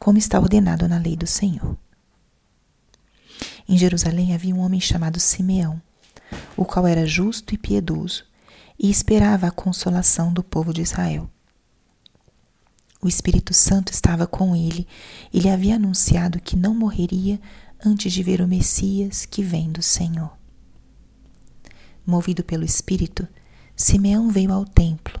como está ordenado na lei do Senhor. Em Jerusalém havia um homem chamado Simeão, o qual era justo e piedoso e esperava a consolação do povo de Israel. O Espírito Santo estava com ele e lhe havia anunciado que não morreria antes de ver o Messias que vem do Senhor. Movido pelo Espírito, Simeão veio ao templo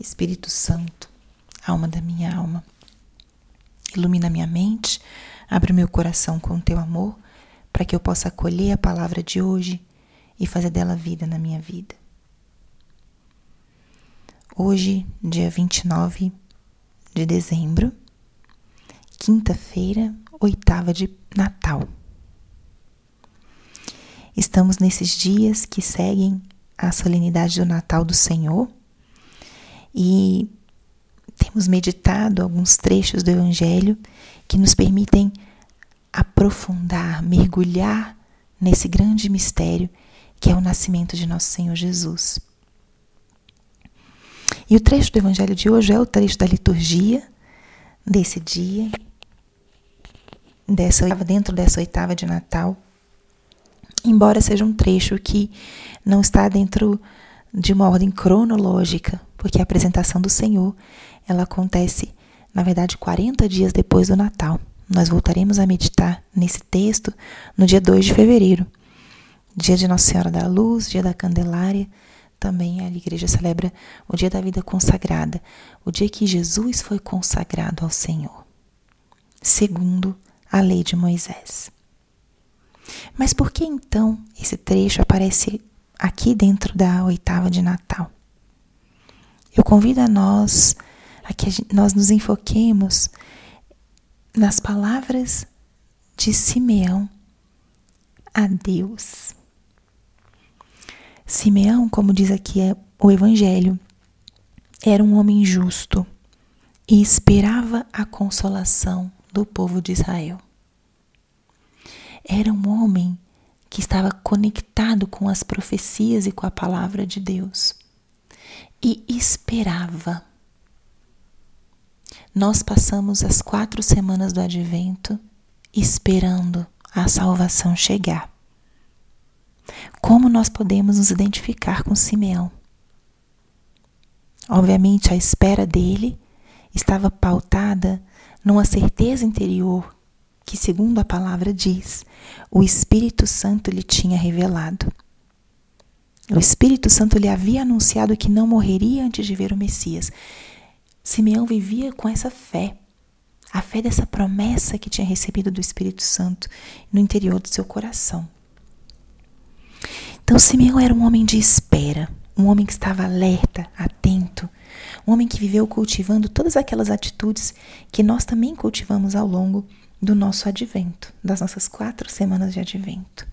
Espírito Santo, alma da minha alma, ilumina minha mente, abre meu coração com o teu amor, para que eu possa acolher a palavra de hoje e fazer dela vida na minha vida. Hoje, dia 29 de dezembro, quinta-feira, oitava de Natal. Estamos nesses dias que seguem a solenidade do Natal do Senhor e temos meditado alguns trechos do Evangelho que nos permitem aprofundar, mergulhar nesse grande mistério que é o nascimento de nosso Senhor Jesus. E o trecho do Evangelho de hoje é o trecho da liturgia desse dia, dessa dentro dessa oitava de Natal, embora seja um trecho que não está dentro de uma ordem cronológica, porque a apresentação do Senhor, ela acontece, na verdade, 40 dias depois do Natal. Nós voltaremos a meditar nesse texto no dia 2 de fevereiro, dia de Nossa Senhora da Luz, dia da Candelária. Também a igreja celebra o dia da vida consagrada, o dia que Jesus foi consagrado ao Senhor, segundo a lei de Moisés. Mas por que então esse trecho aparece aqui dentro da oitava de Natal. Eu convido a nós a que nós nos enfoquemos nas palavras de Simeão a Deus. Simeão, como diz aqui é o Evangelho, era um homem justo e esperava a consolação do povo de Israel. Era um homem que estava conectado com as profecias e com a palavra de Deus e esperava. Nós passamos as quatro semanas do advento esperando a salvação chegar. Como nós podemos nos identificar com Simeão? Obviamente, a espera dele estava pautada numa certeza interior que, segundo a palavra diz, o Espírito Santo lhe tinha revelado. O Espírito Santo lhe havia anunciado que não morreria antes de ver o Messias. Simeão vivia com essa fé, a fé dessa promessa que tinha recebido do Espírito Santo no interior do seu coração. Então, Simeão era um homem de espera, um homem que estava alerta, atento, um homem que viveu cultivando todas aquelas atitudes que nós também cultivamos ao longo do nosso advento, das nossas quatro semanas de advento.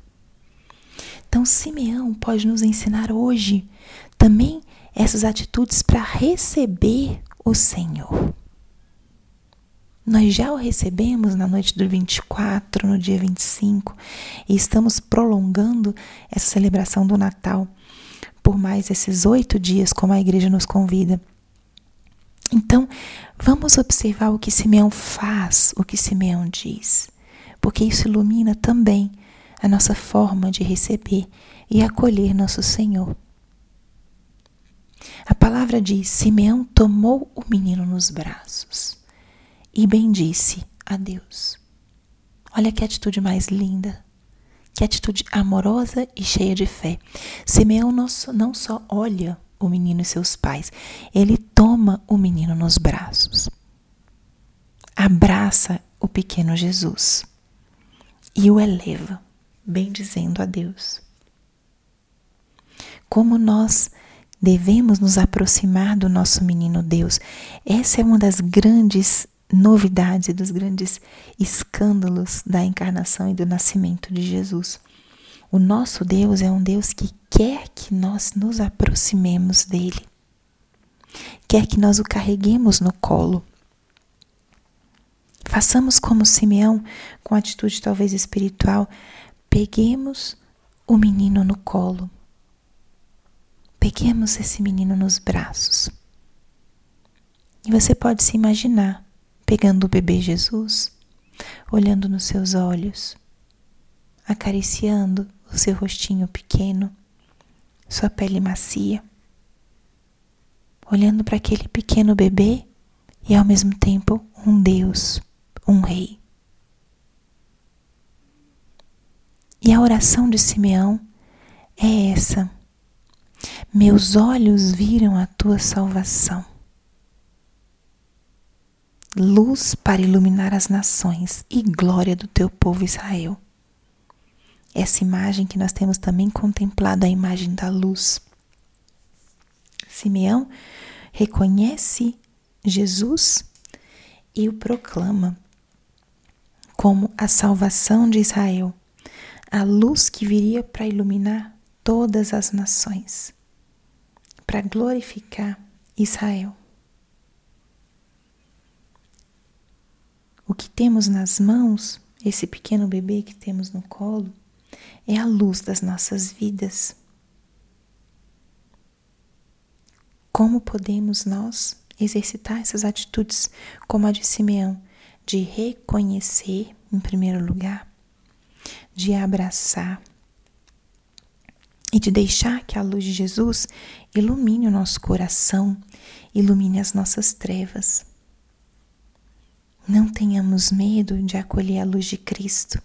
Então, Simeão pode nos ensinar hoje também essas atitudes para receber o Senhor. Nós já o recebemos na noite do 24, no dia 25, e estamos prolongando essa celebração do Natal por mais esses oito dias, como a igreja nos convida. Então, vamos observar o que Simeão faz, o que Simeão diz, porque isso ilumina também a nossa forma de receber e acolher nosso Senhor. A palavra diz: Simeão tomou o menino nos braços e bendisse a Deus. Olha que atitude mais linda, que atitude amorosa e cheia de fé. Simeão não só olha o menino e seus pais, ele toma o menino nos braços, abraça o pequeno Jesus e o eleva, bendizendo a Deus. Como nós devemos nos aproximar do nosso menino Deus. Essa é uma das grandes novidades e dos grandes escândalos da encarnação e do nascimento de Jesus. O nosso Deus é um Deus que quer que nós nos aproximemos dele, quer que nós o carreguemos no colo. Façamos como Simeão, com atitude talvez espiritual, peguemos o menino no colo Peguemos esse menino nos braços. E você pode se imaginar pegando o bebê Jesus, olhando nos seus olhos, acariciando o seu rostinho pequeno, sua pele macia, olhando para aquele pequeno bebê e ao mesmo tempo um Deus, um Rei. E a oração de Simeão é essa. Meus olhos viram a tua salvação. Luz para iluminar as nações e glória do teu povo Israel. Essa imagem que nós temos também contemplado, a imagem da luz. Simeão reconhece Jesus e o proclama como a salvação de Israel, a luz que viria para iluminar todas as nações, para glorificar Israel. O que temos nas mãos, esse pequeno bebê que temos no colo, é a luz das nossas vidas. Como podemos nós exercitar essas atitudes, como a de Simeão, de reconhecer, em primeiro lugar, de abraçar, e de deixar que a luz de Jesus ilumine o nosso coração, ilumine as nossas trevas. Não tenhamos medo de acolher a luz de Cristo,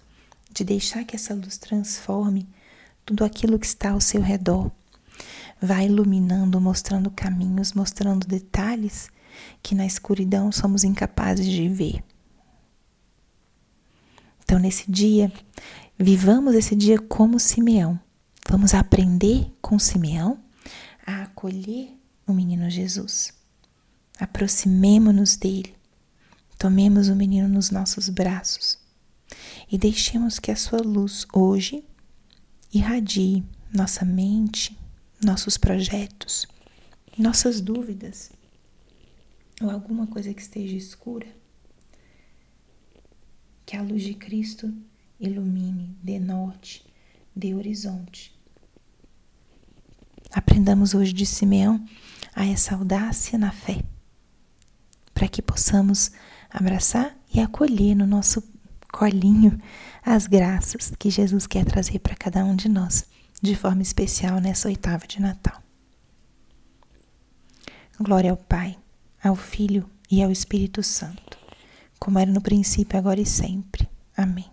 de deixar que essa luz transforme tudo aquilo que está ao seu redor. Vai iluminando, mostrando caminhos, mostrando detalhes que na escuridão somos incapazes de ver. Então, nesse dia, vivamos esse dia como Simeão Vamos aprender com Simeão a acolher o menino Jesus. Aproximemo-nos dele, tomemos o menino nos nossos braços e deixemos que a sua luz hoje irradie nossa mente, nossos projetos, nossas dúvidas ou alguma coisa que esteja escura. Que a luz de Cristo ilumine, dê norte, dê horizonte. Aprendamos hoje de Simeão a essa audácia na fé, para que possamos abraçar e acolher no nosso colinho as graças que Jesus quer trazer para cada um de nós, de forma especial nessa oitava de Natal. Glória ao Pai, ao Filho e ao Espírito Santo, como era no princípio, agora e sempre. Amém.